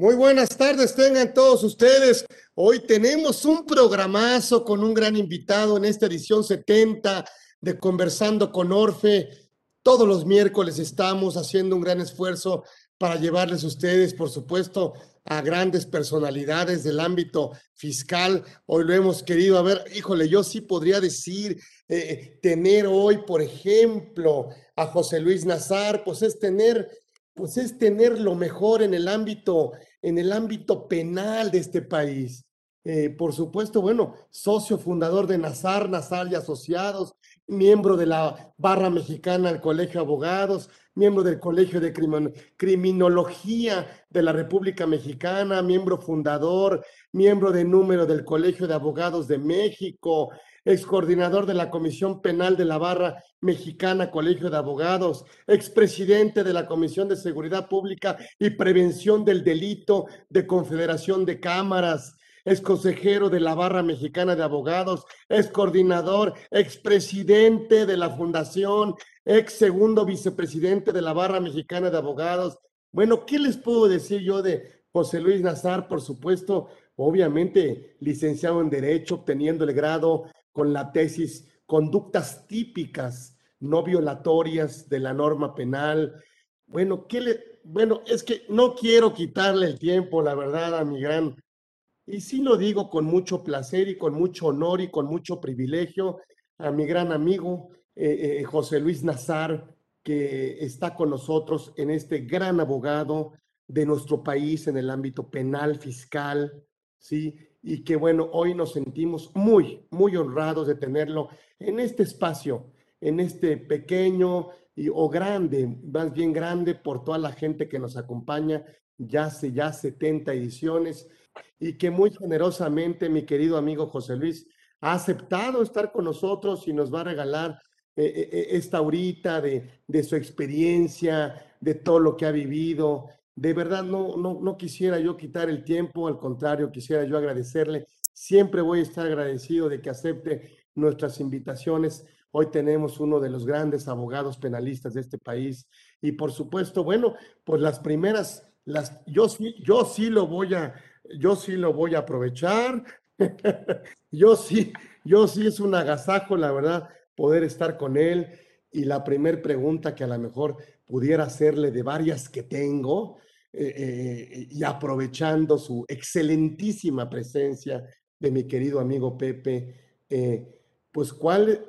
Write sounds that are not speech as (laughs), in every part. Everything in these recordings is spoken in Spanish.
Muy buenas tardes, tengan todos ustedes. Hoy tenemos un programazo con un gran invitado en esta edición 70 de Conversando con Orfe. Todos los miércoles estamos haciendo un gran esfuerzo para llevarles a ustedes, por supuesto, a grandes personalidades del ámbito fiscal. Hoy lo hemos querido, a ver, híjole, yo sí podría decir, eh, tener hoy, por ejemplo, a José Luis Nazar, pues es tener pues es tener lo mejor en el ámbito, en el ámbito penal de este país. Eh, por supuesto, bueno, socio fundador de Nazar, Nazar y Asociados, miembro de la barra mexicana del Colegio de Abogados, miembro del Colegio de Criminología de la República Mexicana, miembro fundador, miembro de número del Colegio de Abogados de México, ex coordinador de la Comisión Penal de la Barra Mexicana Colegio de Abogados, expresidente de la Comisión de Seguridad Pública y Prevención del Delito de Confederación de Cámaras, ex consejero de la Barra Mexicana de Abogados, ex coordinador, expresidente de la Fundación, ex segundo vicepresidente de la Barra Mexicana de Abogados. Bueno, ¿qué les puedo decir yo de José Luis Nazar? Por supuesto, obviamente licenciado en Derecho, obteniendo el grado con la tesis Conductas típicas no violatorias de la norma penal. Bueno, ¿qué le, bueno, es que no quiero quitarle el tiempo, la verdad, a mi gran, y sí lo digo con mucho placer y con mucho honor y con mucho privilegio, a mi gran amigo eh, eh, José Luis Nazar, que está con nosotros en este gran abogado de nuestro país en el ámbito penal, fiscal, ¿sí? y que bueno, hoy nos sentimos muy, muy honrados de tenerlo en este espacio, en este pequeño y, o grande, más bien grande por toda la gente que nos acompaña, ya hace ya 70 ediciones y que muy generosamente mi querido amigo José Luis ha aceptado estar con nosotros y nos va a regalar eh, eh, eh, esta horita de, de su experiencia, de todo lo que ha vivido, de verdad no, no, no quisiera yo quitar el tiempo, al contrario, quisiera yo agradecerle. Siempre voy a estar agradecido de que acepte nuestras invitaciones. Hoy tenemos uno de los grandes abogados penalistas de este país y por supuesto, bueno, pues las primeras, las, yo sí, yo sí lo voy a, yo sí lo voy a aprovechar. (laughs) yo sí, yo sí es un agasajo, la verdad, poder estar con él. Y la primera pregunta que a lo mejor pudiera hacerle de varias que tengo, eh, eh, y aprovechando su excelentísima presencia de mi querido amigo Pepe, eh, pues cuál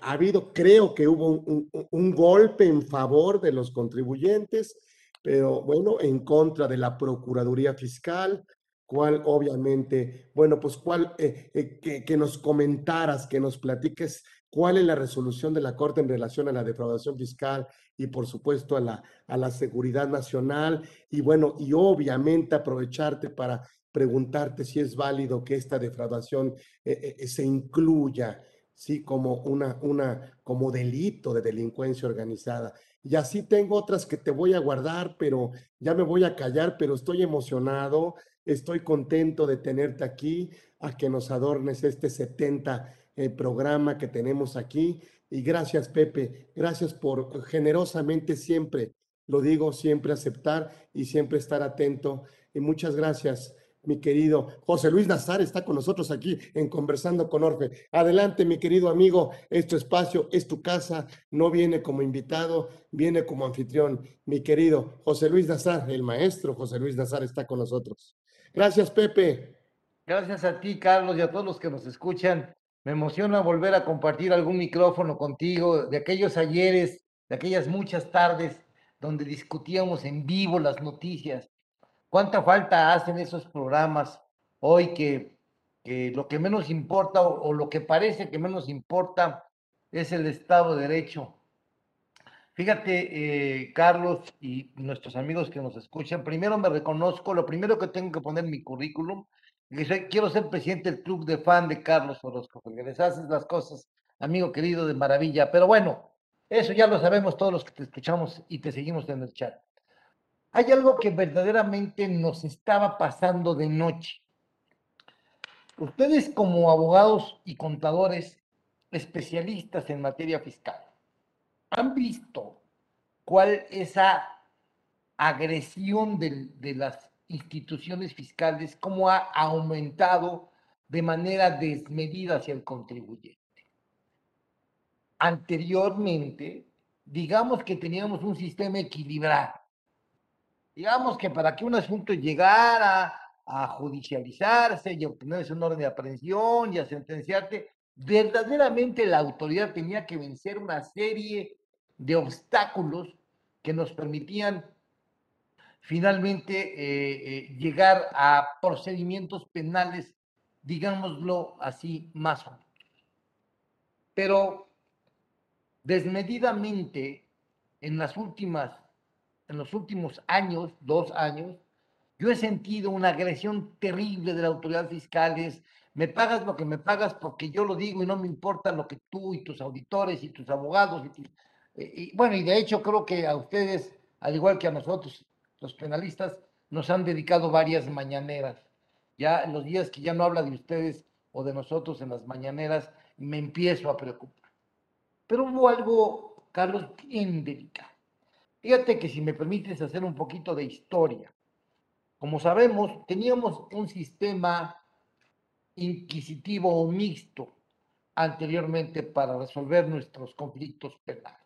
ha habido, creo que hubo un, un, golpe en favor de los contribuyentes, pero bueno, en contra de la Procuraduría Fiscal, cuál obviamente, bueno, pues cuál, que, que, nos comentaras, que nos platiques cuál es la resolución de la Corte en relación a la defraudación fiscal y por supuesto a la, a la seguridad nacional y bueno, y obviamente aprovecharte para preguntarte si es válido que esta defraudación eh, eh, se incluya, sí, como una, una, como delito de delincuencia organizada. Y así tengo otras que te voy a guardar, pero ya me voy a callar, pero estoy emocionado, estoy contento de tenerte aquí, a que nos adornes este 70 el programa que tenemos aquí. Y gracias, Pepe. Gracias por generosamente siempre, lo digo, siempre aceptar y siempre estar atento. Y muchas gracias, mi querido José Luis Nazar está con nosotros aquí en Conversando con Orfe. Adelante, mi querido amigo, es tu espacio, es tu casa, no viene como invitado, viene como anfitrión. Mi querido José Luis Nazar, el maestro José Luis Nazar está con nosotros. Gracias, Pepe. Gracias a ti, Carlos, y a todos los que nos escuchan. Me emociona volver a compartir algún micrófono contigo de aquellos ayeres, de aquellas muchas tardes donde discutíamos en vivo las noticias. ¿Cuánta falta hacen esos programas hoy que, lo que menos importa o, lo que parece que menos importa es el Estado de Derecho? Fíjate, eh, Carlos y nuestros amigos que nos escuchan, primero me reconozco, lo primero que tengo que poner en mi currículum quiero ser presidente del club de fan de Carlos Orozco, porque les haces las cosas, amigo querido, de maravilla. Pero bueno, eso ya lo sabemos todos los que te escuchamos y te seguimos en el chat. Hay algo que verdaderamente nos estaba pasando de noche. Ustedes como abogados y contadores especialistas en materia fiscal, ¿han visto cuál esa agresión de, de las instituciones fiscales, cómo ha aumentado de manera desmedida hacia el contribuyente. Anteriormente, digamos que teníamos un sistema equilibrado. Digamos que para que un asunto llegara a judicializarse y obtenerse un orden de aprehensión y a sentenciarte, verdaderamente la autoridad tenía que vencer una serie de obstáculos que nos permitían finalmente eh, eh, llegar a procedimientos penales, digámoslo así, más o Pero desmedidamente en las últimas, en los últimos años, dos años, yo he sentido una agresión terrible de la autoridad fiscales. Me pagas lo que me pagas porque yo lo digo y no me importa lo que tú y tus auditores y tus abogados. Y, bueno, y de hecho creo que a ustedes, al igual que a nosotros, los penalistas, nos han dedicado varias mañaneras. Ya en los días que ya no habla de ustedes o de nosotros en las mañaneras, me empiezo a preocupar. Pero hubo algo, Carlos, bien delicado. Fíjate que si me permites hacer un poquito de historia. Como sabemos, teníamos un sistema inquisitivo o mixto anteriormente para resolver nuestros conflictos penales.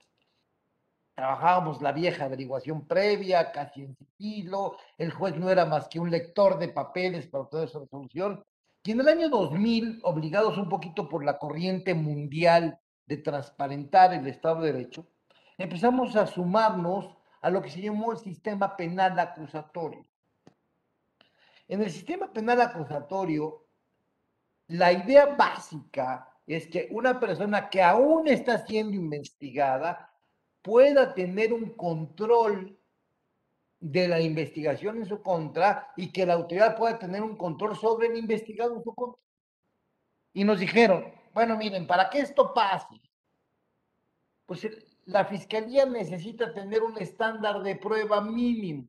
Trabajábamos la vieja averiguación previa, casi en sigilo, el juez no era más que un lector de papeles para toda esa resolución. Y en el año 2000, obligados un poquito por la corriente mundial de transparentar el Estado de Derecho, empezamos a sumarnos a lo que se llamó el sistema penal acusatorio. En el sistema penal acusatorio, la idea básica es que una persona que aún está siendo investigada pueda tener un control de la investigación en su contra y que la autoridad pueda tener un control sobre el investigado en su contra. Y nos dijeron, bueno, miren, para que esto pase, pues la fiscalía necesita tener un estándar de prueba mínimo,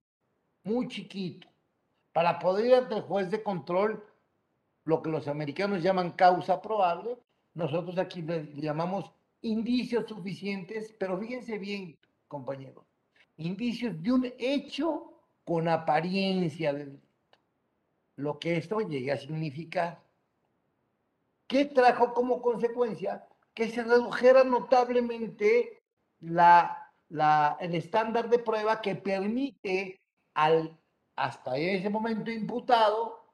muy chiquito para poder ir ante el juez de control, lo que los americanos llaman causa probable, nosotros aquí le llamamos indicios suficientes, pero fíjense bien, compañeros, indicios de un hecho con apariencia de delito. Lo que esto llegue a significar. ¿Qué trajo como consecuencia? Que se redujera notablemente la, la, el estándar de prueba que permite al hasta ese momento imputado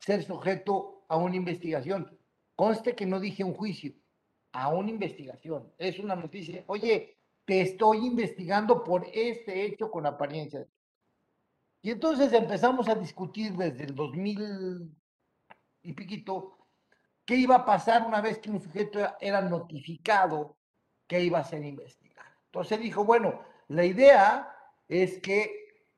ser sujeto a una investigación. Conste que no dije un juicio, a una investigación. Es una noticia. Oye, te estoy investigando por este hecho con apariencia. Y entonces empezamos a discutir desde el 2000 y piquito qué iba a pasar una vez que un sujeto era notificado que iba a ser investigado. Entonces dijo, bueno, la idea es que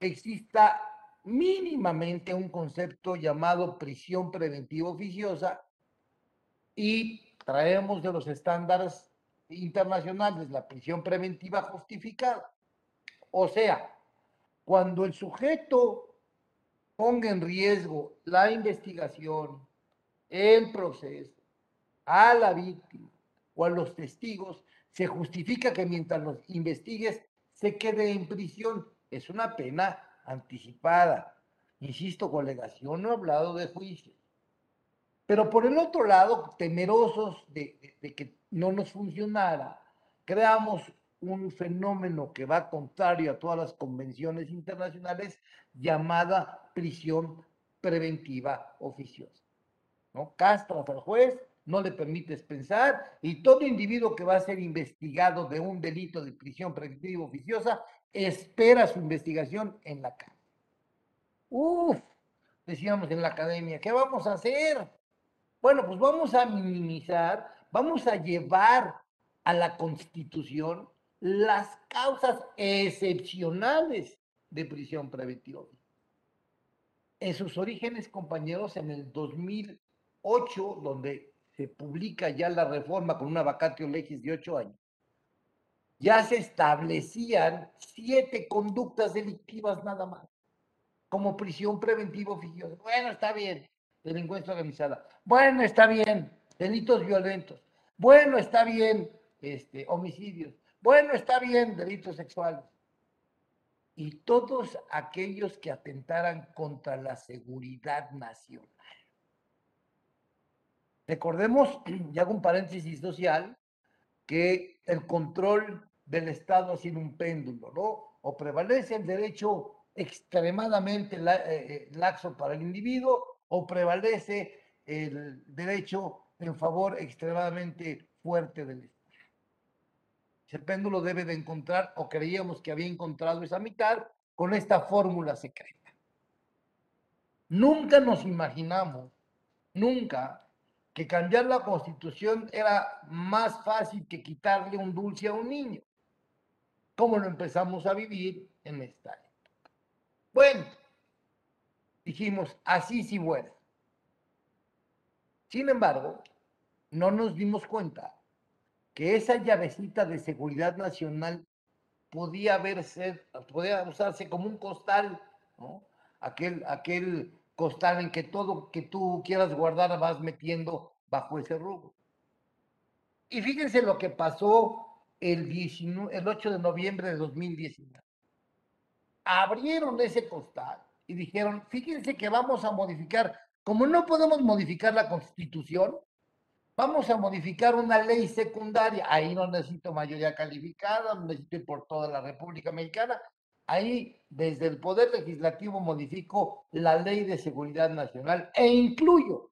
exista mínimamente un concepto llamado prisión preventiva oficiosa y traemos de los estándares internacionales la prisión preventiva justificada. O sea, cuando el sujeto ponga en riesgo la investigación, el proceso, a la víctima o a los testigos, se justifica que mientras los investigues se quede en prisión es una pena anticipada. Insisto, colegación no ha hablado de juicio. Pero por el otro lado, temerosos de, que no nos funcionara, creamos un fenómeno que va contrario a todas las convenciones internacionales llamada prisión preventiva oficiosa. ¿no? Castras al juez, no le permites pensar y todo individuo que va a ser investigado de un delito de prisión preventiva oficiosa espera su investigación en la cárcel. Uf, decíamos en la academia, ¿qué vamos a hacer? Bueno, pues vamos a minimizar, vamos a llevar a la constitución las causas excepcionales de prisión preventiva. En sus orígenes, compañeros, en el 2008, donde se publica ya la reforma con una vacatio legis de ocho años, ya se establecían siete conductas delictivas nada más, como prisión preventiva oficiosa. Bueno, está bien, delincuencia organizada. Bueno, está bien, delitos violentos. Bueno, está bien, este, homicidios. Bueno, está bien, delitos sexuales. y todos aquellos que atentaran contra la seguridad nacional. Recordemos, (clears throat) y hago un paréntesis social, que el control del Estado ha sido un péndulo, ¿no? O prevalece el derecho extremadamente eh, eh, laxo para el individuo o prevalece el derecho en favor extremadamente fuerte del Estado. Ese péndulo debe de encontrar, o creíamos que había encontrado esa mitad, con esta fórmula secreta. Nunca nos imaginamos, nunca, que cambiar la constitución era más fácil que quitarle un dulce a un niño, como lo empezamos a vivir en esta época. Bueno, dijimos, así sí bueno. Sin embargo, no nos dimos cuenta que esa llavecita de seguridad nacional podía verse, podía usarse como un costal, ¿no? Aquel, aquel costal en que todo que tú quieras guardar vas metiendo bajo ese rubro. Y fíjense lo que pasó el, 19, el 8 de noviembre de 2019. Abrieron ese costal y dijeron, fíjense que vamos a modificar, como no podemos modificar la constitución, vamos a modificar una ley secundaria. Ahí no necesito mayoría calificada, no necesito ir por toda la República Mexicana. Ahí, desde el Poder Legislativo, modifico la ley de seguridad nacional e incluyo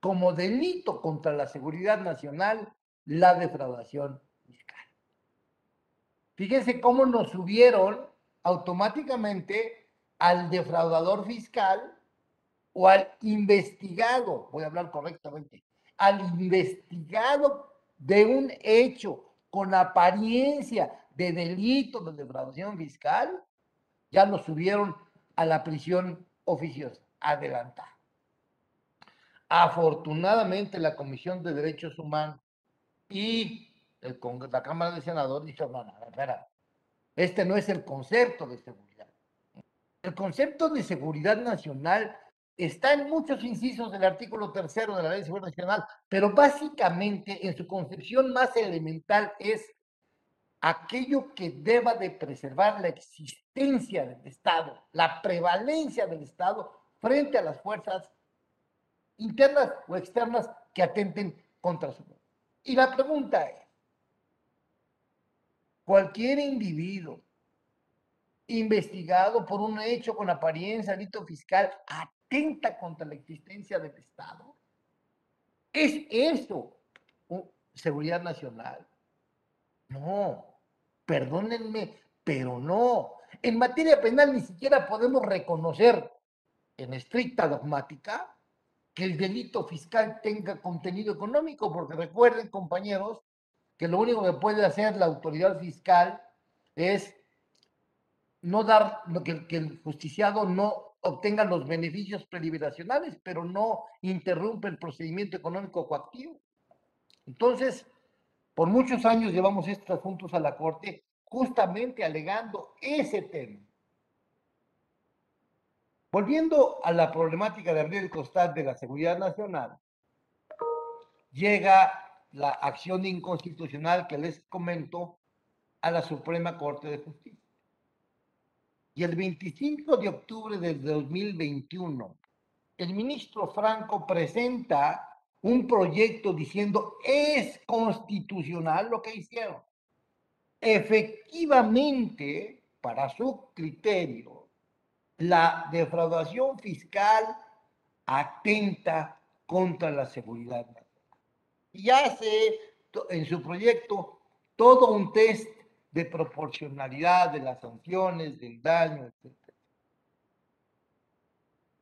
como delito contra la seguridad nacional la defraudación fiscal. Fíjense cómo nos subieron automáticamente al defraudador fiscal o al investigado, voy a hablar correctamente, al investigado de un hecho con apariencia de delito de defraudación fiscal, ya lo subieron a la prisión oficiosa, adelantar. Afortunadamente la Comisión de Derechos Humanos y el, la Cámara de Senadores dijeron, no, no, espera, este no es el concepto de seguridad. El concepto de seguridad nacional está en muchos incisos del artículo tercero de la Ley de Seguridad Nacional, pero básicamente en su concepción más elemental es aquello que deba de preservar la existencia del Estado, la prevalencia del Estado frente a las fuerzas internas o externas que atenten contra su. Y la pregunta es, cualquier individuo investigado por un hecho con apariencia de delito fiscal atenta contra la existencia del Estado. ¿Es eso seguridad nacional? No, perdónenme, pero no. En materia penal ni siquiera podemos reconocer en estricta dogmática que el delito fiscal tenga contenido económico, porque recuerden, compañeros, que lo único que puede hacer la autoridad fiscal es no dar, que, que el justiciado no obtengan los beneficios preliberacionales, pero no interrumpe el procedimiento económico coactivo. Entonces, por muchos años llevamos estos asuntos a la Corte justamente alegando ese tema. Volviendo a la problemática de abrir el costal de la seguridad nacional, llega la acción inconstitucional que les comento a la Suprema Corte de Justicia. Y el 25 de octubre del 2021, el ministro Franco presenta un proyecto diciendo es constitucional lo que hicieron. Efectivamente, para su criterio, la defraudación fiscal atenta contra la seguridad nacional. Y hace en su proyecto todo un test de proporcionalidad de las sanciones, del daño, etc.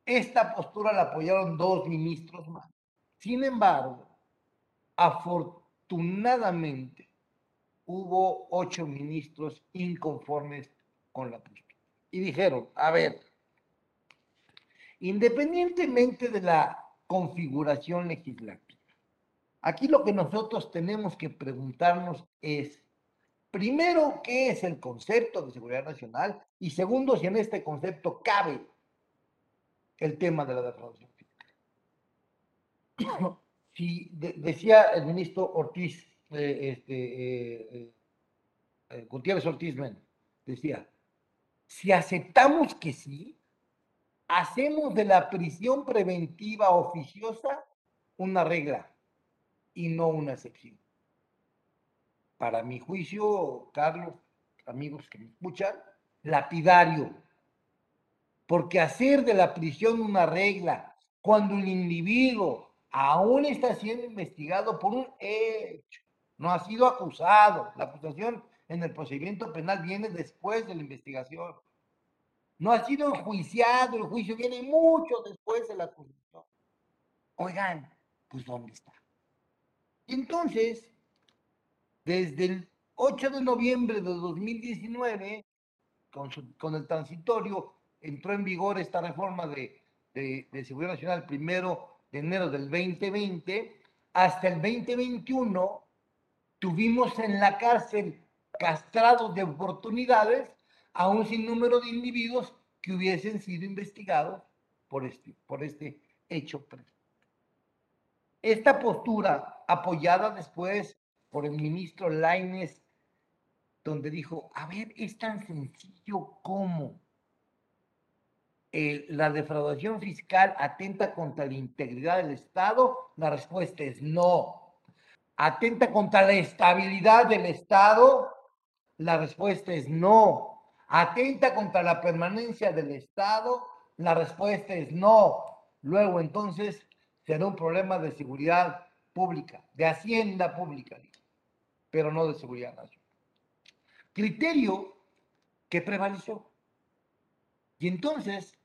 Esta postura la apoyaron dos ministros más. Sin embargo, afortunadamente hubo ocho ministros inconformes con la postura. Y dijeron, a ver, independientemente de la configuración legislativa, aquí lo que nosotros tenemos que preguntarnos es, Primero, ¿qué es el concepto de seguridad nacional? Y segundo, si en este concepto cabe el tema de la defraudación (coughs) Si decía el ministro Ortiz, eh, este, eh, eh, Gutiérrez Ortiz decía, Si aceptamos que sí, hacemos de la prisión preventiva oficiosa una regla y no una excepción. Para mi juicio, Carlos, amigos que me escuchan, lapidario. Porque hacer de la prisión una regla cuando el individuo aún está siendo investigado por un hecho, no ha sido acusado, la acusación en el procedimiento penal viene después de la investigación, no ha sido enjuiciado, el juicio viene mucho después de la acusación. Oigan, pues ¿dónde está? Y entonces, desde el 8 de noviembre de 2019, con, el transitorio, entró en vigor esta reforma de, de, Seguridad Nacional primero de enero del 2020, hasta el 2021 tuvimos en la cárcel castrados de oportunidades a un sinnúmero de individuos que hubiesen sido investigados por este, por este hecho. Esta postura, apoyada después por el ministro Laines, donde dijo, a ver, es tan sencillo como eh, la defraudación fiscal atenta contra la integridad del Estado, la respuesta es no. Atenta contra la estabilidad del Estado, la respuesta es no. Atenta contra la permanencia del Estado, la respuesta es no. Luego entonces será un problema de seguridad pública, de hacienda pública, pero no de seguridad nacional. Criterio que prevaleció. Y entonces,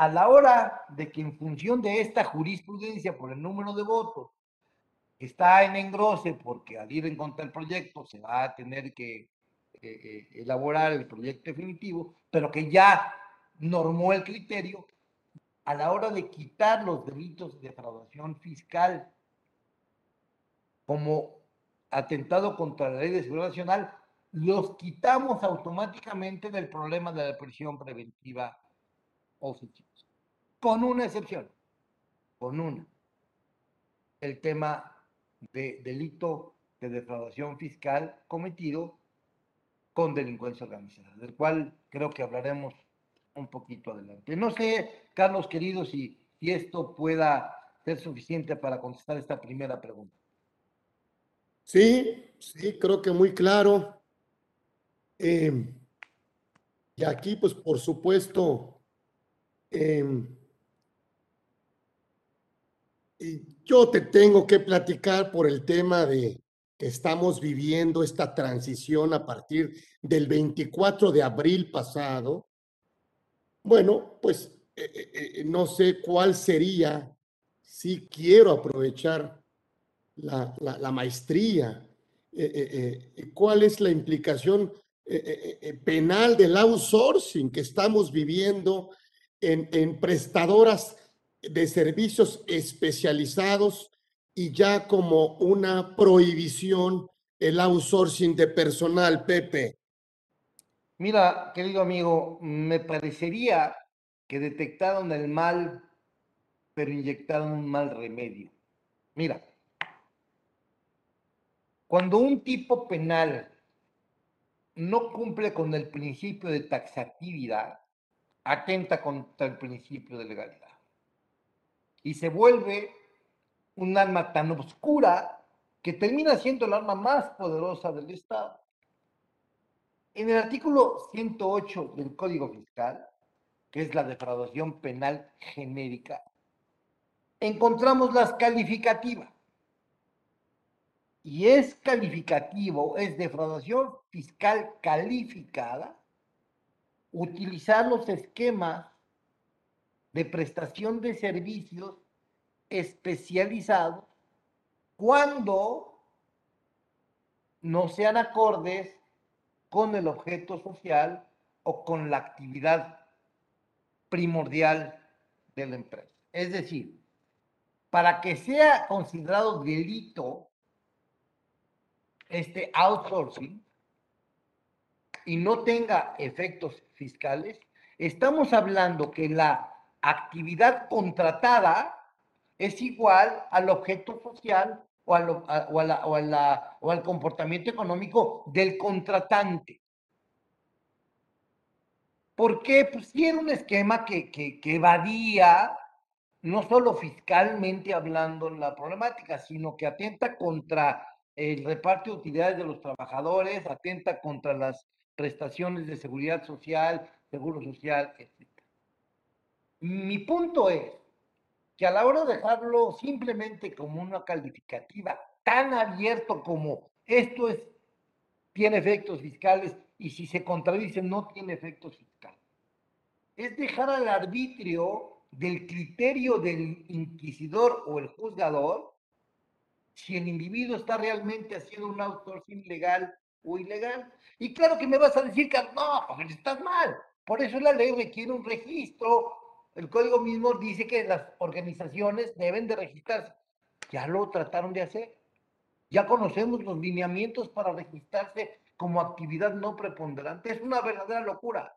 a la hora de que en función de esta jurisprudencia por el número de votos está en engrose porque al ir en contra del proyecto se va a tener que eh, eh, elaborar el proyecto definitivo, pero que ya normó el criterio, a la hora de quitar los delitos de defraudación fiscal como atentado contra la ley de seguridad nacional, los quitamos automáticamente del problema de la prisión preventiva oficiosa. Con una excepción, con una. El tema de delito de defraudación fiscal cometido con delincuencia organizada, del cual creo que hablaremos un poquito adelante. No sé, Carlos querido, si, si esto pueda ser suficiente para contestar esta primera pregunta. Sí, sí, creo que muy claro. Em, y aquí, pues, por supuesto, em, yo te tengo que platicar por el tema de que estamos viviendo esta transición a partir del 24 de abril pasado. Bueno, pues eh, eh, eh, no sé cuál sería, si quiero aprovechar la, la, maestría, cuál es la implicación penal del outsourcing que estamos viviendo en, prestadoras de servicios especializados y ya como una prohibición el outsourcing de personal, Pepe. Mira, querido amigo, me parecería que detectaron el mal, pero inyectaron un mal remedio. Mira, cuando un tipo penal no cumple con el principio de taxatividad, atenta contra el principio de legalidad. Y se vuelve un arma tan oscura que termina siendo el arma más poderosa del Estado. En el artículo 108 del Código Fiscal, que es la defraudación penal genérica, encontramos las calificativas. Y es calificativo, es defraudación fiscal calificada, utilizar los esquemas de prestación de servicios especializados cuando no sean acordes con el objeto social o con la actividad primordial de la empresa. Es decir, para que sea considerado delito este outsourcing y no tenga efectos fiscales, estamos hablando que la actividad contratada es igual al objeto social o, o al comportamiento económico del contratante. ¿Por qué? Pues sí era un esquema que, que, que evadía, no solo fiscalmente hablando la problemática, sino que atenta contra el reparto de utilidades de los trabajadores, atenta contra las prestaciones de seguridad social, seguro social, etc. Mi punto es que a la hora de dejarlo simplemente como una calificativa tan abierto como esto es, tiene efectos fiscales y si se contradice no tiene efectos fiscales. Es dejar al arbitrio del criterio del inquisidor o el juzgador si el individuo está realmente haciendo un outsourcing legal o ilegal. Y claro que me vas a decir que no, porque estás mal. Por eso la ley requiere un registro. El código mismo dice que las organizaciones deben de registrarse. Ya lo trataron de hacer. Ya conocemos los lineamientos para registrarse como actividad no preponderante. Es una verdadera locura.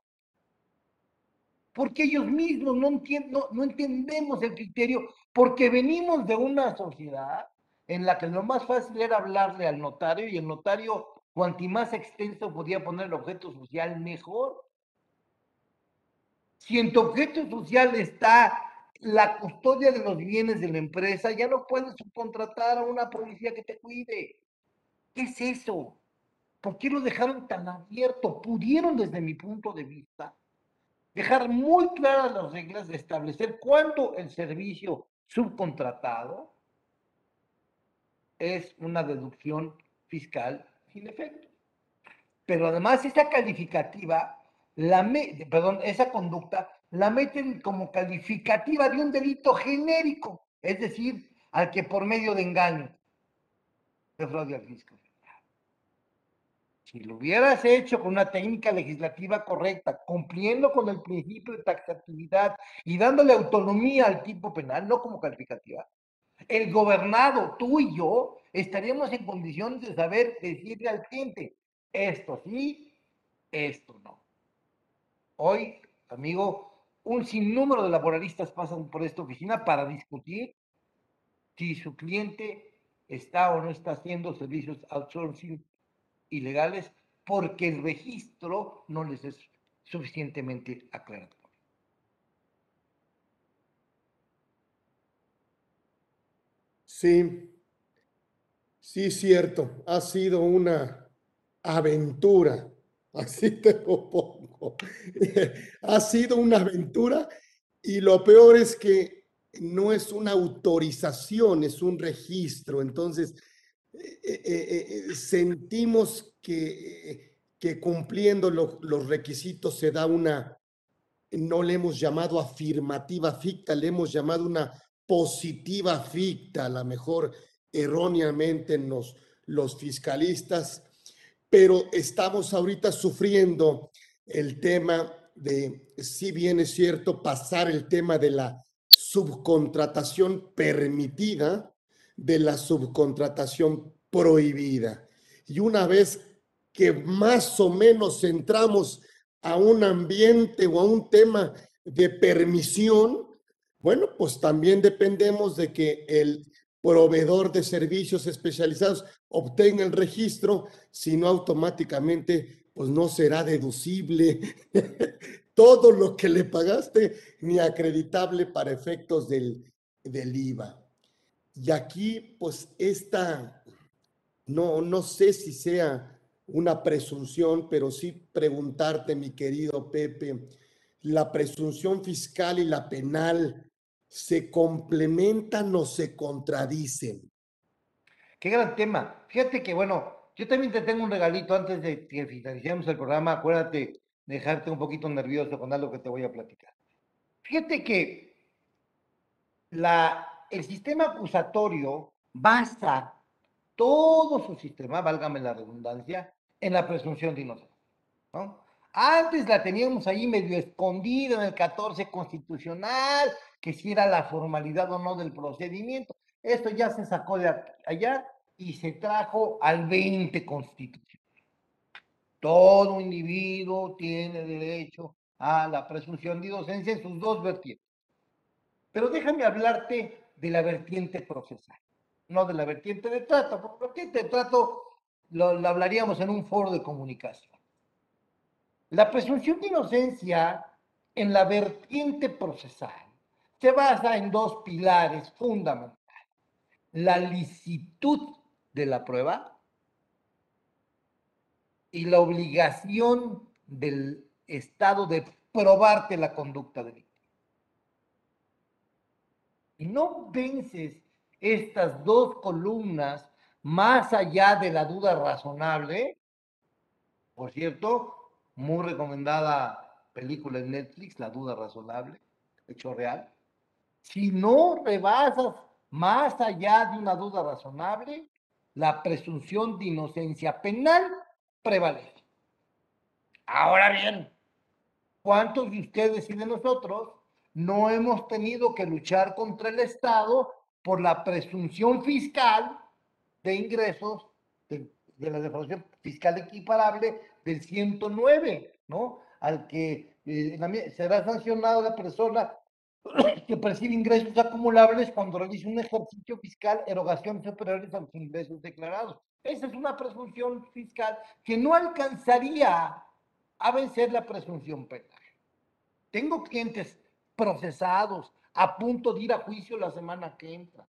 Porque ellos mismos no, entiendo, no entendemos el criterio, porque venimos de una sociedad en la que lo más fácil era hablarle al notario y el notario Cuanto más extenso podía poner el objeto social, mejor. Si en tu objeto social está la custodia de los bienes de la empresa, ya no puedes subcontratar a una policía que te cuide. ¿Qué es eso? ¿Por qué lo dejaron tan abierto? Pudieron, desde mi punto de vista, dejar muy claras las reglas de establecer cuándo el servicio subcontratado es una deducción fiscal sin efecto. Pero además esa calificativa, la perdón, esa conducta la meten como calificativa de un delito genérico, es decir, al que por medio de engaño de fraude al fisco. Si lo hubieras hecho con una técnica legislativa correcta, cumpliendo con el principio de taxatividad y dándole autonomía al tipo penal, no como calificativa, el gobernado, tú y yo, estaríamos en condiciones de saber decirle al cliente, esto sí, esto no. Hoy, amigo, un sinnúmero de laboralistas pasan por esta oficina para discutir si su cliente está o no está haciendo servicios outsourcing ilegales porque el registro no les es suficientemente aclarado. Sí, sí, cierto. Ha sido una aventura. (laughs) Así te lo pongo. (laughs) ha sido una aventura y lo peor es que no es una autorización, es un registro. Entonces, eh, eh, eh, sentimos que, que cumpliendo los requisitos se da una, no le hemos llamado afirmativa ficta, le hemos llamado una positiva ficta, a lo mejor erróneamente en los, los fiscalistas, pero estamos ahorita sufriendo el tema de, si bien es cierto, pasar el tema de la subcontratación permitida de la subcontratación prohibida. Y una vez que más o menos entramos a un ambiente o a un tema de permisión, bueno, pues también dependemos de que el proveedor de servicios especializados obtenga el registro, si no automáticamente, pues no será deducible (laughs) todo lo que le pagaste ni acreditable para efectos del, del IVA. Y aquí, pues esta, no, no sé si sea una presunción, pero sí preguntarte, mi querido Pepe, la presunción fiscal y la penal se complementan o se contradicen? Qué gran tema. Fíjate que, bueno, yo también te tengo un regalito antes de que finalicemos el programa. Acuérdate dejarte un poquito nervioso con algo que te voy a platicar. Fíjate que la, el sistema acusatorio basa todo su sistema, válgame la redundancia, en la presunción de inocencia. ¿no? Antes la teníamos ahí medio escondida en el 14 constitucional, que si era la formalidad o no del procedimiento. Esto ya se sacó de allá y se trajo al 20 constitucional. Todo individuo tiene derecho a la presunción de inocencia en sus dos vertientes. Pero déjame hablarte de la vertiente procesal, no de la vertiente de trato, porque la vertiente de trato lo hablaríamos en un foro de comunicación. La presunción de inocencia en la vertiente procesal se basa en dos pilares fundamentales. La licitud de la prueba y la obligación del Estado de probarte la conducta delictiva. Y no vences estas dos columnas más allá de la duda razonable, por cierto, muy recomendada película en Netflix, La duda razonable, hecho real. Si no rebasas más allá de una duda razonable, la presunción de inocencia penal prevalece. Ahora bien, ¿cuántos de ustedes y de nosotros no hemos tenido que luchar contra el Estado por la presunción fiscal de ingresos de, la defraudación fiscal equiparable del 109, ¿no? Al que eh, será sancionado la persona (coughs) que percibe ingresos acumulables cuando realiza un ejercicio fiscal, erogación superiores a los ingresos declarados. Esa es una presunción fiscal que no alcanzaría a vencer la presunción penal. Tengo clientes procesados a punto de ir a juicio la semana que entra.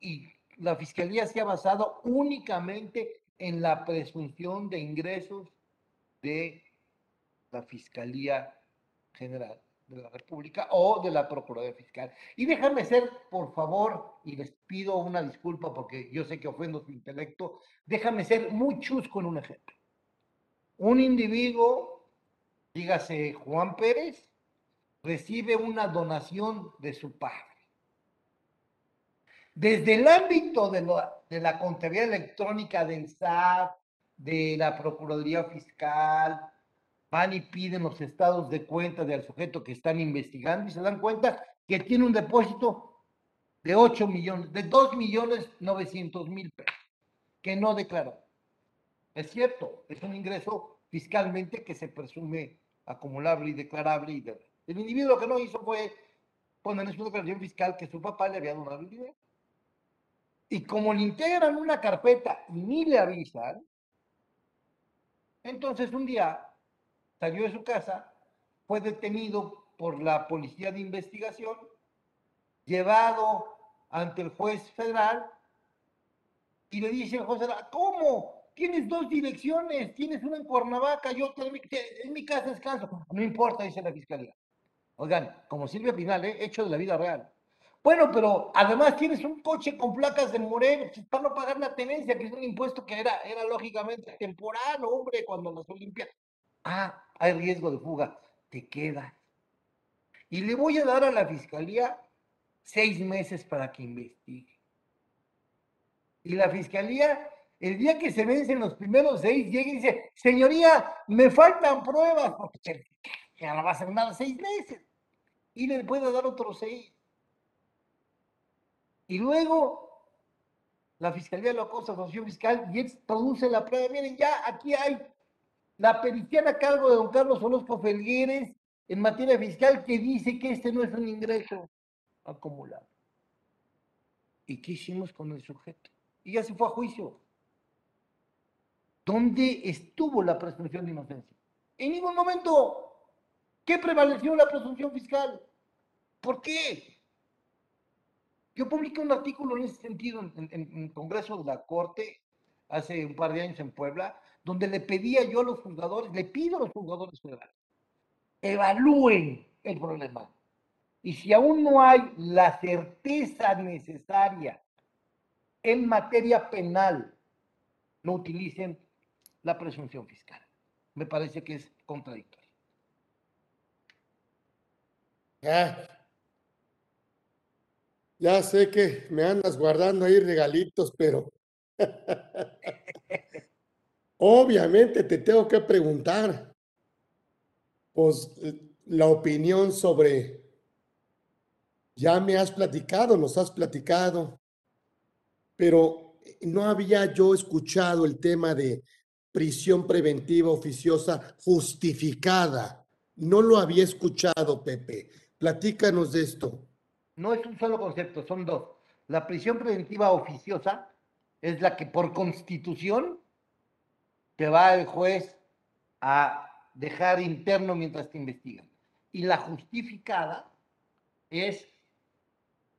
Y la fiscalía se ha basado únicamente en la presunción de ingresos de la Fiscalía General de la República o de la Procuraduría Fiscal. Y déjame ser, por favor, y les pido una disculpa porque yo sé que ofendo su intelecto, déjame ser muy chusco con un ejemplo. Un individuo, dígase Juan Pérez, recibe una donación de su padre. Desde el ámbito de, de la contabilidad electrónica del SAT, de la Procuraduría Fiscal, van y piden los estados de cuenta del sujeto que están investigando y se dan cuenta que tiene un depósito de 8 millones, de 2 millones 900 mil pesos, que no declaró. Es cierto, es un ingreso fiscalmente que se presume acumulable y declarable. Y El individuo que no hizo fue poner en su declaración fiscal que su papá le había donado el dinero. Y como le integran una carpeta y ni le avisan, entonces un día salió de su casa, fue detenido por la policía de investigación, llevado ante el juez federal y le dice al juez ¿cómo? Tienes dos direcciones, tienes una en Cuernavaca, yo en mi casa descanso. No importa, dice la fiscalía. Oigan, como Silvia Pinal, ¿eh? hecho de la vida real. Bueno, pero además tienes un coche con placas de Moreno para no pagar la tenencia, que es un impuesto que era, era lógicamente temporal, hombre, cuando las Olimpiadas. Ah, hay riesgo de fuga. Te queda. Y le voy a dar a la fiscalía seis meses para que investigue. Y la fiscalía, el día que se vencen los primeros seis, llega y dice, señoría, me faltan pruebas. Ya no va a ser nada seis meses. Y le puede dar otros seis. Y luego la fiscalía lo acosa fiscal y él produce la prueba. Miren, ya aquí hay la periciana a cargo de don Carlos Orozco Felgueres en materia fiscal que dice que este no es un ingreso acumulado. ¿Y qué hicimos con el sujeto? Y ya se fue a juicio. ¿Dónde estuvo la presunción de inocencia? En ningún momento. ¿Qué prevaleció la presunción fiscal? ¿Por qué? Yo publiqué un artículo en ese sentido en, en el Congreso de la Corte hace un par de años en Puebla, donde le pedía yo a los jugadores, le pido a los jugadores federales, evalúen el problema. Y si aún no hay la certeza necesaria en materia penal, no utilicen la presunción fiscal. Me parece que es contradictorio. Ya, ya sé que me andas guardando ahí regalitos, pero (laughs) Obviamente te tengo que preguntar, pues la opinión sobre, ya me has platicado, nos has platicado, pero no había yo escuchado el tema de prisión preventiva oficiosa justificada. No lo había escuchado, Pepe. Platícanos de esto. No es un solo concepto, son dos. La prisión preventiva oficiosa es la que por constitución te va el juez a dejar interno mientras te investigan. Y la justificada es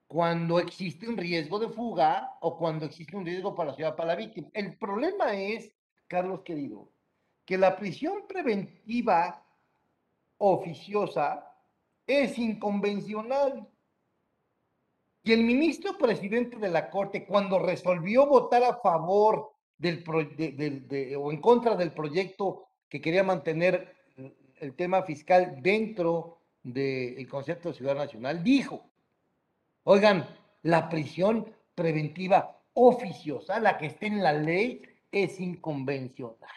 cuando existe un riesgo de fuga o cuando existe un riesgo para la ciudad, para la víctima. El problema es, Carlos querido, que la prisión preventiva oficiosa es inconvencional. Y el ministro presidente de la Corte, cuando resolvió votar a favor del, o en contra del proyecto que quería mantener el tema fiscal dentro del concepto de ciudad nacional, dijo, oigan, la prisión preventiva oficiosa, la que esté en la ley, es inconvencional.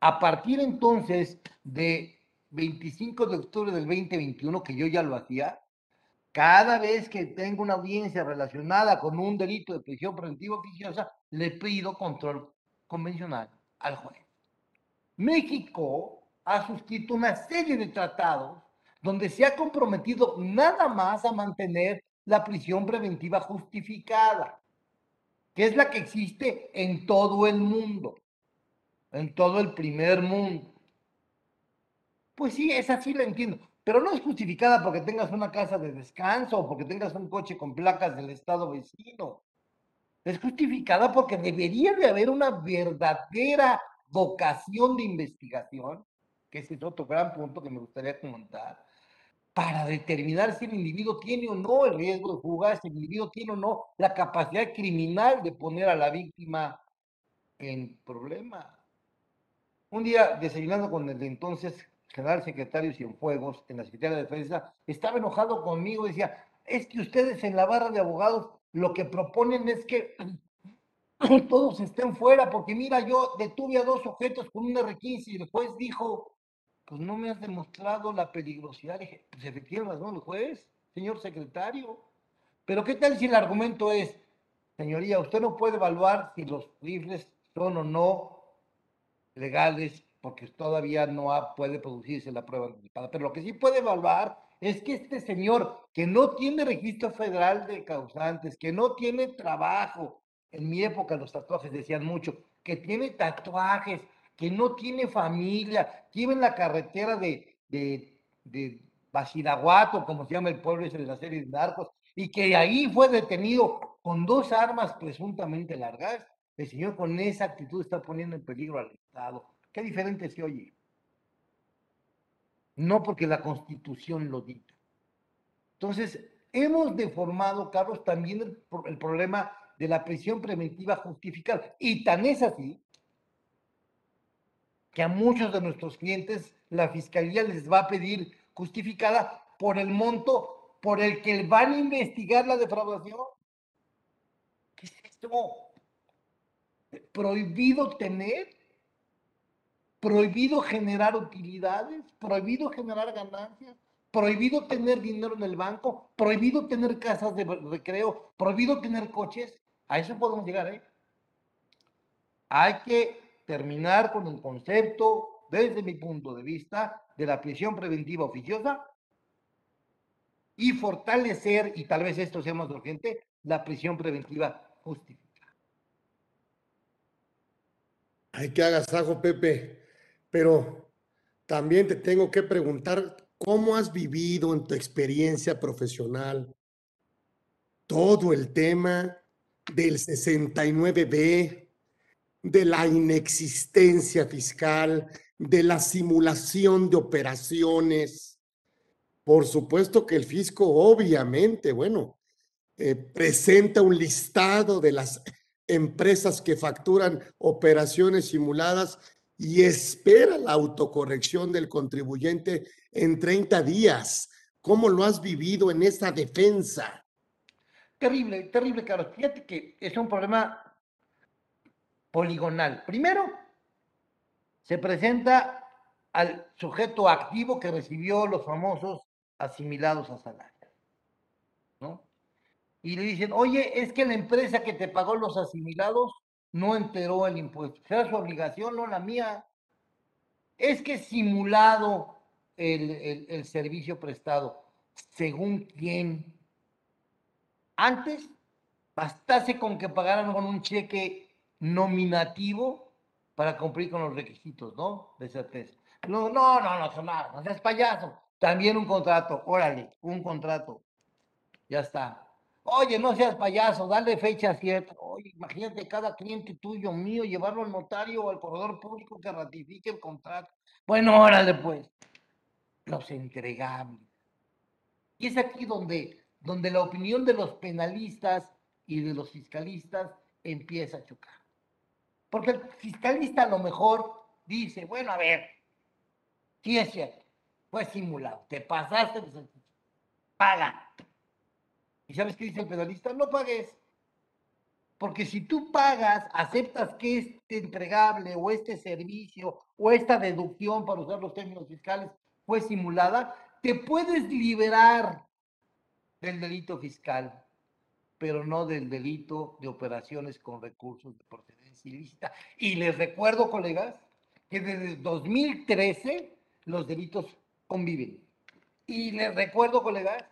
A partir entonces de 25 de octubre del 2021, que yo ya lo hacía, cada vez que tengo una audiencia relacionada con un delito de prisión preventiva oficiosa, le pido control convencional al juez. México ha suscrito una serie de tratados donde se ha comprometido nada más a mantener la prisión preventiva justificada, que es la que existe en todo el mundo, en todo el primer mundo. Pues sí, esa sí la entiendo, pero no es justificada porque tengas una casa de descanso o porque tengas un coche con placas del estado vecino. Es justificada porque debería de haber una verdadera vocación de investigación, que ese es otro gran punto que me gustaría comentar, para determinar si el individuo tiene o no el riesgo de jugar, si el individuo tiene o no la capacidad criminal de poner a la víctima en problema. Un día, desayunando con el entonces general secretario Cienfuegos en la Secretaría de Defensa, estaba enojado conmigo y decía, es que ustedes en la barra de abogados lo que proponen es que (clears throat) todos estén fuera, porque mira, yo detuve a dos sujetos con un R15 y el juez dijo, pues no me has demostrado la peligrosidad. dije, pues efectivamente, ¿no? El juez, señor secretario. Pero ¿qué tal si el argumento es, señoría, usted no puede evaluar si los rifles son o no legales porque todavía no puede producirse la prueba anticipada. Pero lo que sí puede evaluar es que este señor que no tiene registro federal de causantes, que no tiene trabajo, en mi época los tatuajes decían mucho, que tiene tatuajes, que no tiene familia, que iba en la carretera de, de, de como se llama el pueblo ese de la serie de narcos, y que ahí fue detenido con dos armas presuntamente largas, el señor con esa actitud está poniendo en peligro al Estado. Qué diferente se oye. No porque la constitución lo dicta. Entonces, hemos deformado, Carlos, también el, problema de la prisión preventiva justificada. Y tan es así que a muchos de nuestros clientes la fiscalía les va a pedir justificada por el monto por el que van a investigar la defraudación. ¿Qué es esto? ¿Prohibido tener? Prohibido generar utilidades, prohibido generar ganancias, prohibido tener dinero en el banco, prohibido tener casas de recreo, prohibido tener coches. A eso podemos llegar, ¿eh? Hay que terminar con el concepto, desde mi punto de vista, de la prisión preventiva oficiosa y fortalecer, y tal vez esto sea más urgente, la prisión preventiva justificada. Hay que algo, Pepe. Pero también te tengo que preguntar, ¿cómo has vivido en tu experiencia profesional todo el tema del 69B, de la inexistencia fiscal, de la simulación de operaciones? Por supuesto que el fisco obviamente, bueno, eh, presenta un listado de las empresas que facturan operaciones simuladas y espera la autocorrección del contribuyente en 30 días. ¿Cómo lo has vivido en esa defensa? Terrible, terrible, Carlos. Fíjate que es un problema poligonal. Primero, se presenta al sujeto activo que recibió los famosos asimilados a salario. ¿no? Y le dicen, oye, es que la empresa que te pagó los asimilados no enteró el impuesto. Será su obligación, no la mía. Es que simulado el, servicio prestado. ¿Según quién? Antes, bastase con que pagaran con un cheque nominativo para cumplir con los requisitos, ¿no? De certeza. No, no, no, no, no, no seas payaso. También un contrato, órale, un contrato. Ya está. Oye, no seas payaso, dale fecha cierta. Oye, imagínate cada cliente tuyo, mío, llevarlo al notario o al corredor público que ratifique el contrato. Bueno, órale pues. Los entregables. Y es aquí donde, donde la opinión de los penalistas y de los fiscalistas empieza a chocar. Porque el fiscalista a lo mejor dice, bueno, a ver, sí es cierto, fue simulado, te pasaste, paga. ¿Y sabes qué dice el penalista? No pagues. Porque si tú pagas, aceptas que este entregable o este servicio o esta deducción, para usar los términos fiscales, fue simulada, te puedes liberar del delito fiscal, pero no del delito de operaciones con recursos de procedencia ilícita. Y les recuerdo, colegas, que desde 2013 los delitos conviven. Y les recuerdo, colegas,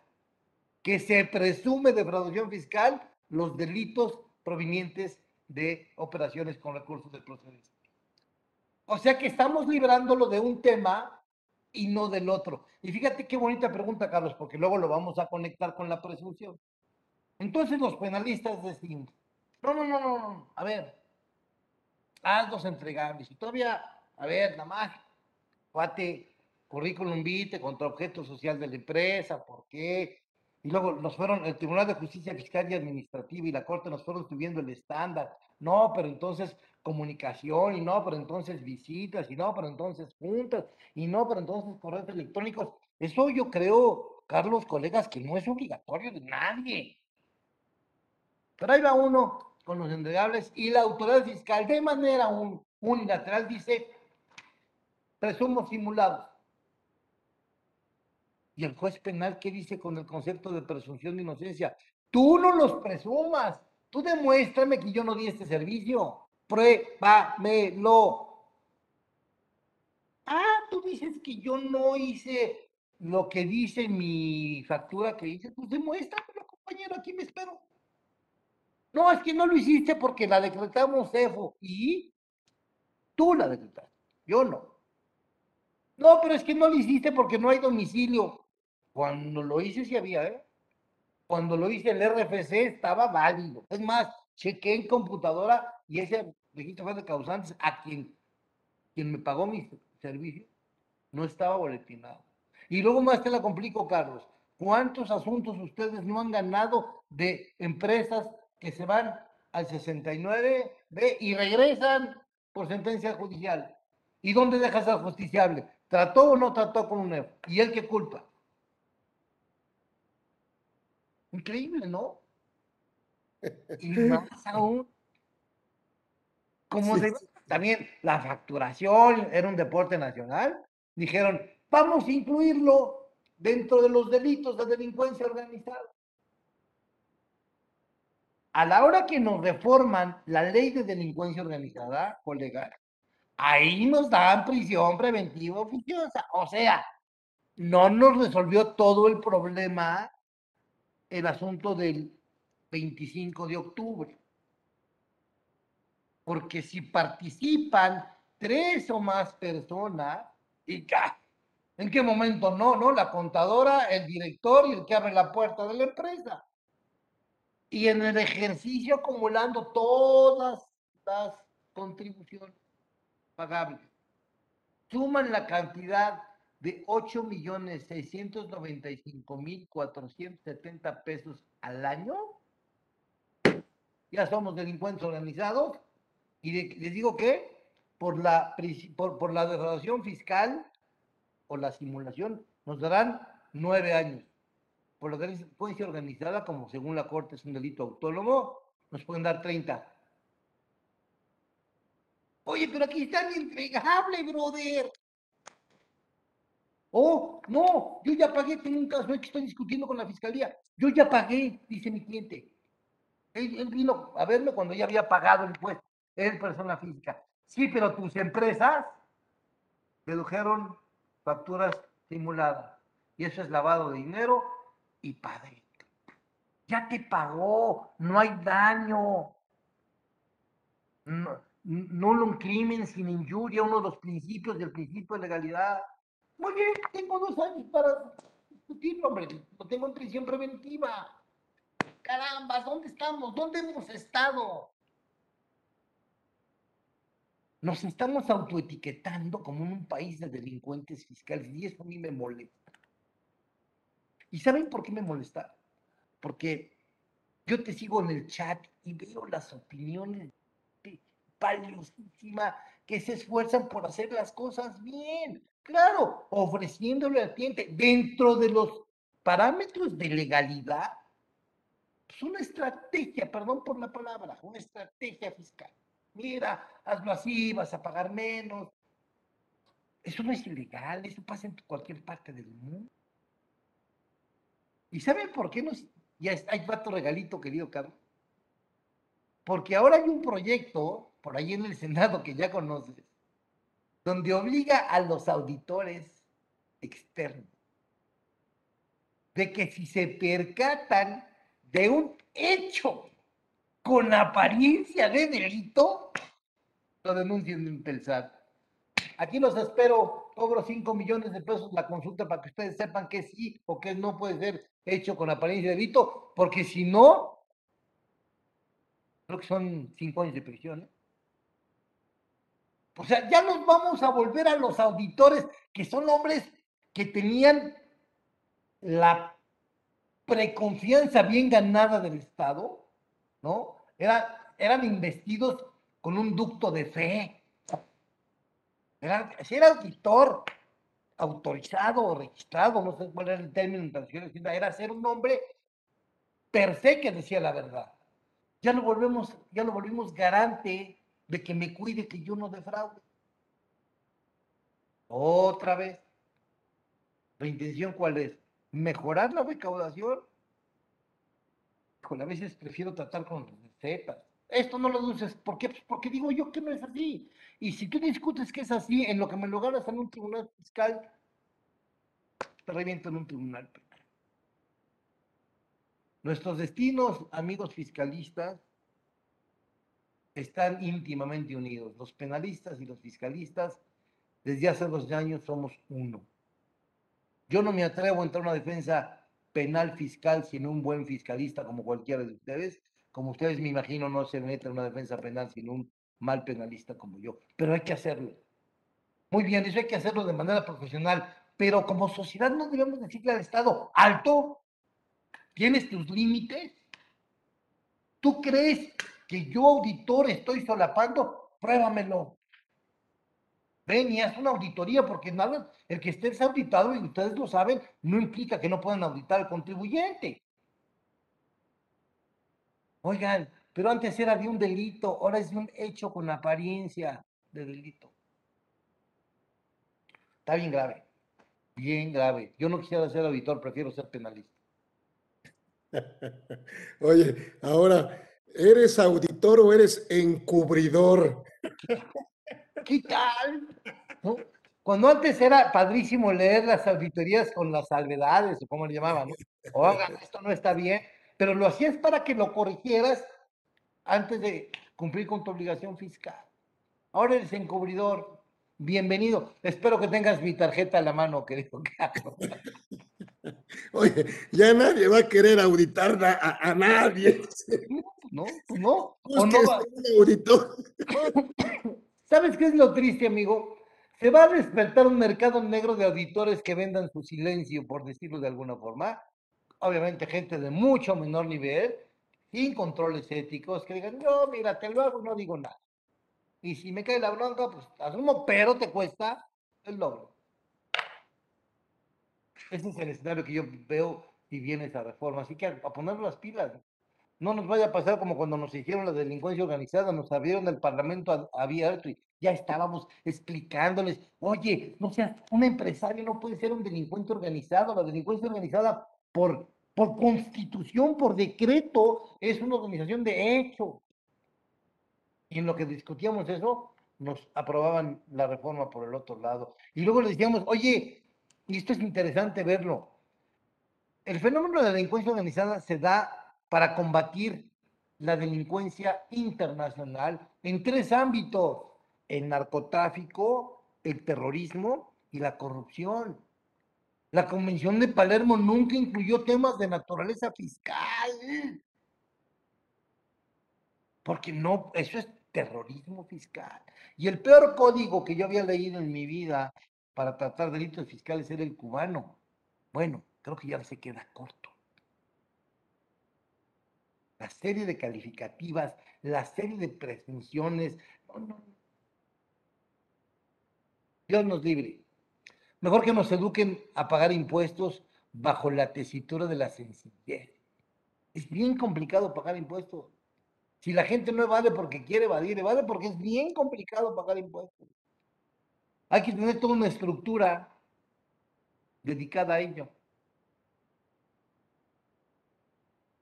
que se presume defraudación fiscal los delitos provenientes de operaciones con recursos de procedencia. O sea que estamos librándolo de un tema y no del otro. Y fíjate qué bonita pregunta, Carlos, porque luego lo vamos a conectar con la presunción. Entonces los penalistas decimos, no, no, no, no, a ver, haz los entregables. Y todavía, a ver, nada más, cuate, currículum vitae contra objeto social de la empresa, ¿por qué? Y luego nos fueron, el Tribunal de Justicia Fiscal y Administrativa y la Corte nos fueron subiendo el estándar. No, pero entonces comunicación, y no, pero entonces visitas, y no, pero entonces juntas, y no, pero entonces correos electrónicos. Eso yo creo, Carlos, colegas, que no es obligatorio de nadie. Pero ahí va uno con los entregables y la autoridad fiscal de manera unilateral dice, presumo simulados. ¿Y el juez penal qué dice con el concepto de presunción de inocencia? Tú no los presumas. Tú demuéstrame que yo no di este servicio. Pruébamelo. Ah, tú dices que yo no hice lo que dice mi factura que hice. Pues demuéstramelo, compañero. Aquí me espero. No, es que no lo hiciste porque la decretamos CEFO. ¿Y? Tú la decretaste. Yo no. No, pero es que no lo hiciste porque no hay domicilio. Cuando lo hice sí había, ¿eh? Cuando lo hice el RFC estaba válido. Es más, chequé en computadora y ese registro de causantes a quien, quien me pagó mi servicio no estaba boletinado. Y luego más te la complico, Carlos. ¿Cuántos asuntos ustedes no han ganado de empresas que se van al 69B y regresan por sentencia judicial? ¿Y dónde dejas al justiciable? ¿Trató o no trató con un F? ¿Y él qué culpa? Increíble, ¿no? Y (laughs) más aún, como también la facturación era un deporte nacional, dijeron, vamos a incluirlo dentro de los delitos de delincuencia organizada. A la hora que nos reforman la ley de delincuencia organizada, colega, ahí nos dan prisión preventiva oficiosa. O sea, no nos resolvió todo el problema el asunto del 25 de octubre. Porque si participan tres o más personas, y ¿en qué momento no? ¿No? La contadora, el director y el que abre la puerta de la empresa. Y en el ejercicio acumulando todas las contribuciones pagables. Suman la cantidad de 8 millones 695 mil 470 pesos al año. Ya somos delincuentes organizados. Y les digo que por la, por, por la defraudación fiscal o la simulación nos darán nueve años. Por la delincuencia organizada, como según la Corte es un delito autónomo, nos pueden dar 30. Oye, pero aquí está entregable, brother. Oh, no, yo ya pagué, tengo un caso, no que estoy discutiendo con la fiscalía. Yo ya pagué, dice mi cliente. Él, vino a verlo cuando ya había pagado el impuesto. Él, persona física. Sí, pero tus empresas dedujeron facturas simuladas. Y eso es lavado de dinero y padre. Ya te pagó, no hay daño. nulo un crimen sin injuria, uno de los principios del principio de legalidad. Muy bien, tengo dos años para discutirlo, hombre. Lo tengo en prisión preventiva. Caramba, ¿dónde estamos? ¿Dónde hemos estado? Nos estamos autoetiquetando como un país de delincuentes fiscales y eso a mí me molesta. ¿Y saben por qué me molesta? Porque yo te sigo en el chat y veo las opiniones valiosísimas que se esfuerzan por hacer las cosas bien. Claro, ofreciéndole al cliente dentro de los parámetros de legalidad, pues una estrategia, perdón por la palabra, una estrategia fiscal. Mira, hazlo así, vas a pagar menos. Eso no es ilegal, eso pasa en cualquier parte del mundo. ¿Y saben por qué nos... Ya hay cuatro regalito, querido Carlos. Porque ahora hay un proyecto por ahí en el Senado que ya conoces, donde obliga a los auditores externos de que si se percatan de un hecho con apariencia de delito, lo denuncien en el SAT. Aquí los espero, cobro 5 millones de pesos la consulta para que ustedes sepan que sí o que no puede ser hecho con apariencia de delito, porque si no, creo que son 5 años de prisión. ¿eh? O sea, ya nos vamos a volver a los auditores, que son hombres que tenían la preconfianza bien ganada del Estado, ¿no? Era, eran investidos con un ducto de fe. Era, si era auditor autorizado o registrado, no sé cuál era el término en era ser un hombre per se que decía la verdad. Ya lo volvemos, ya lo volvimos garante de que me cuide que yo no defraude. Otra vez. ¿La intención cuál es? ¿Mejorar la recaudación? Con a veces prefiero tratar con recetas. Esto no lo dudes. ¿Por qué? Pues porque digo yo que no es así. Y si tú discutes que es así, en lo que me lo en un tribunal fiscal, te reviento en un tribunal penal. Nuestros destinos, amigos fiscalistas, están íntimamente unidos. Los penalistas y los fiscalistas, desde hace dos años somos uno. Yo no me atrevo a entrar a una defensa penal fiscal sin un buen fiscalista como cualquiera de ustedes. Como ustedes me imagino no se meten en una defensa penal sin un mal penalista como yo. Pero hay que hacerlo. Muy bien, eso hay que hacerlo de manera profesional. Pero como sociedad no debemos decirle al Estado, alto, tienes tus límites. ¿Tú crees que yo, auditor, estoy solapando, pruébamelo. Ven y haz una auditoría, porque nada, el que esté auditado, y ustedes lo saben, no implica que no puedan auditar al contribuyente. Oigan, pero antes era de un delito, ahora es de un hecho con apariencia de delito. Está bien grave, bien grave. Yo no quisiera ser auditor, prefiero ser penalista. (laughs) Oye, ahora, ¿Eres auditor o eres encubridor? (laughs) ¿Qué tal? Cuando antes era padrísimo leer las auditorías con las salvedades, o como le llamaban, ¿no? Oigan, esto no está bien, pero lo hacías para que lo corrigieras antes de cumplir con tu obligación fiscal. Ahora eres encubridor. Bienvenido. Espero que tengas mi tarjeta a la mano, querido Carlos. (laughs) Oye, ya nadie va a querer auditar a, nadie. No, pues no. no (coughs) ¿Sabes qué es lo triste, amigo? Se va a despertar un mercado negro de auditores que vendan su silencio, por decirlo de alguna forma. Obviamente, gente de mucho menor nivel, sin controles éticos, que digan, no, mira, te lo hago, no digo nada. Y si me cae la bronca, pues asumo, pero te cuesta el logro. Ese es el escenario que yo veo y viene esa reforma. Así que a, poner las pilas. No nos vaya a pasar como cuando nos hicieron la delincuencia organizada, nos abrieron el Parlamento abierto y ya estábamos explicándoles, oye, no sea, un empresario no puede ser un delincuente organizado, la delincuencia organizada por, por constitución, por decreto, es una organización de hecho. Y en lo que discutíamos eso, nos aprobaban la reforma por el otro lado. Y luego le decíamos, oye, y esto es interesante verlo, el fenómeno de la delincuencia organizada se da para combatir la delincuencia internacional en tres ámbitos, el narcotráfico, el terrorismo y la corrupción. La Convención de Palermo nunca incluyó temas de naturaleza fiscal. Porque no, eso es terrorismo fiscal. Y el peor código que yo había leído en mi vida para tratar delitos fiscales era el cubano. Bueno, creo que ya se queda corto. La serie de calificativas, la serie de presunciones. No, no. Dios nos libre. Mejor que nos eduquen a pagar impuestos bajo la tesitura de la sencillez. Es bien complicado pagar impuestos. Si la gente no evade porque quiere evadir, evade porque es bien complicado pagar impuestos. Hay que tener toda una estructura dedicada a ello.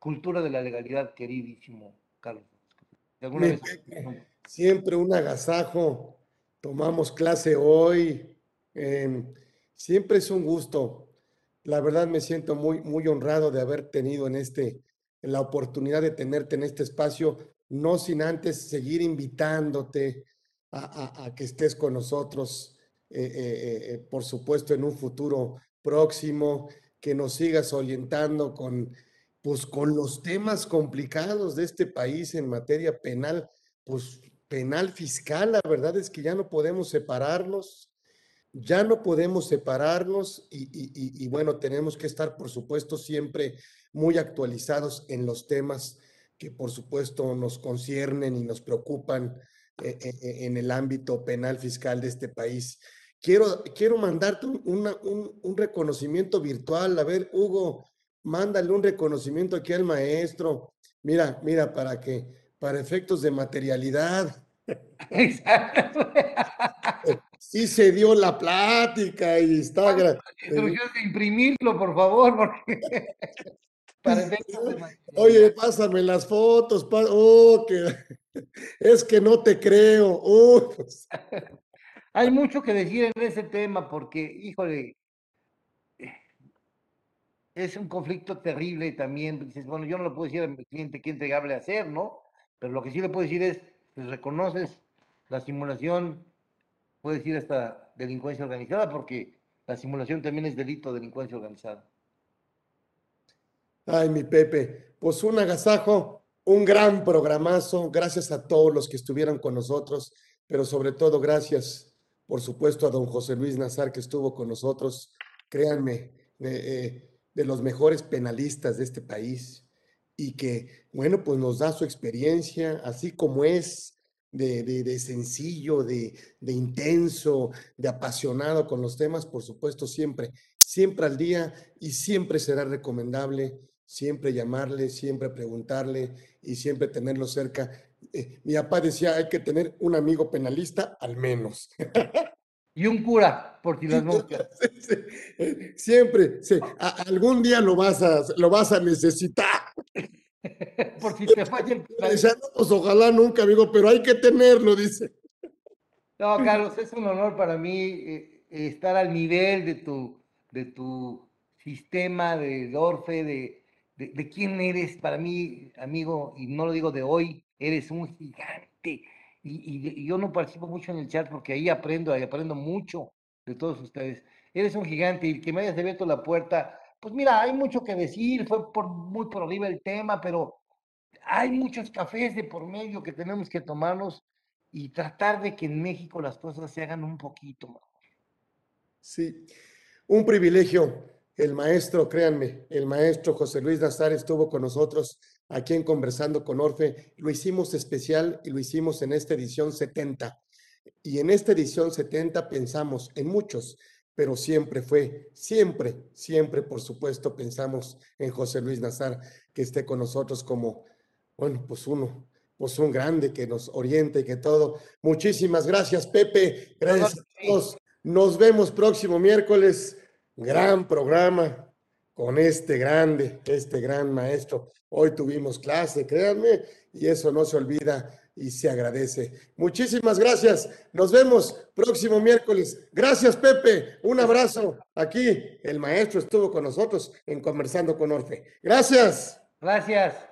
Cultura de la legalidad, queridísimo Carlos. Siempre un agasajo. Tomamos clase hoy. siempre es un gusto. La verdad me siento muy, muy honrado de haber tenido en este, la oportunidad de tenerte en este espacio, no sin antes seguir invitándote a, que estés con nosotros, eh, eh, eh, por supuesto, en un futuro próximo, que nos sigas orientando con, pues, con los temas complicados de este país en materia penal, pues penal fiscal, la verdad es que ya no podemos separarnos ya no podemos separarnos y, bueno, tenemos que estar, por supuesto, siempre muy actualizados en los temas que, por supuesto, nos conciernen y nos preocupan eh, eh, eh, en el ámbito penal fiscal de este país. Quiero, quiero mandarte un, un reconocimiento virtual. A ver, Hugo, mándale un reconocimiento aquí al maestro. Mira, mira, para que, para efectos de materialidad. (laughs) Exacto. sí se dio la plática y está. de imprimirlo, por favor, porque. (laughs) Oye, pásame las fotos. Oh, que... (laughs) Es que no te creo. Pues. Hay mucho que decir en ese tema porque, híjole, es un conflicto terrible también bueno, yo no le puedo decir a mi cliente qué entregable hacer, ¿no? Pero lo que sí le puedo decir es, pues reconoces la simulación puede decir esta delincuencia organizada, porque la simulación también es delito de delincuencia organizada. Ay, mi Pepe, pues un agasajo, un gran programazo. Gracias a todos los que estuvieron con nosotros, pero sobre todo gracias, por supuesto, a don José Luis Nazar que estuvo con nosotros. Créanme, eh, de los mejores penalistas de este país y que, bueno, pues nos da su experiencia, así como es de, sencillo, de, intenso, de apasionado con los temas, por supuesto, siempre, siempre al día y siempre será recomendable, siempre llamarle, siempre preguntarle y siempre tenerlo cerca. Eh, mi papá decía, hay que tener un amigo penalista al menos. (laughs) Y un cura, por si las moscas. (laughs) Siempre, algún día lo vas a, lo vas a necesitar. (laughs) Por si te falla (laughs) el pues ojalá nunca, amigo, pero hay que tenerlo, dice. No, Carlos, es un honor para mí eh, estar al nivel de tu, de tu sistema de Dorfe, de, de, quién eres. Para mí, amigo, y no lo digo de hoy, eres un gigante. Y, yo no participo mucho en el chat porque ahí aprendo, ahí aprendo mucho de todos ustedes. Eres un gigante y que me hayas abierto la puerta pues mira, hay mucho que decir, fue muy por arriba el tema, pero hay muchos cafés de por medio que tenemos que tomarnos y tratar de que en México las cosas se hagan un poquito mejor. Sí, un privilegio. El maestro, créanme, el maestro José Luis Nazar estuvo con nosotros aquí en Conversando con Orfe. Lo hicimos especial y lo hicimos en esta edición 70. Y en esta edición 70 pensamos en muchos, pero siempre fue, siempre, siempre, por supuesto, pensamos en José Luis Nazar, que esté con nosotros como, bueno, pues uno, pues un grande que nos oriente y que todo. Muchísimas gracias, Pepe. Gracias a todos. Nos vemos próximo miércoles. Gran programa con este grande, este gran maestro. Hoy tuvimos clase, créanme, y eso no se olvida y se agradece. Muchísimas gracias. Nos vemos próximo miércoles. Gracias, Pepe. Un abrazo. Aquí el maestro estuvo con nosotros en Conversando con Orfe. Gracias. Gracias.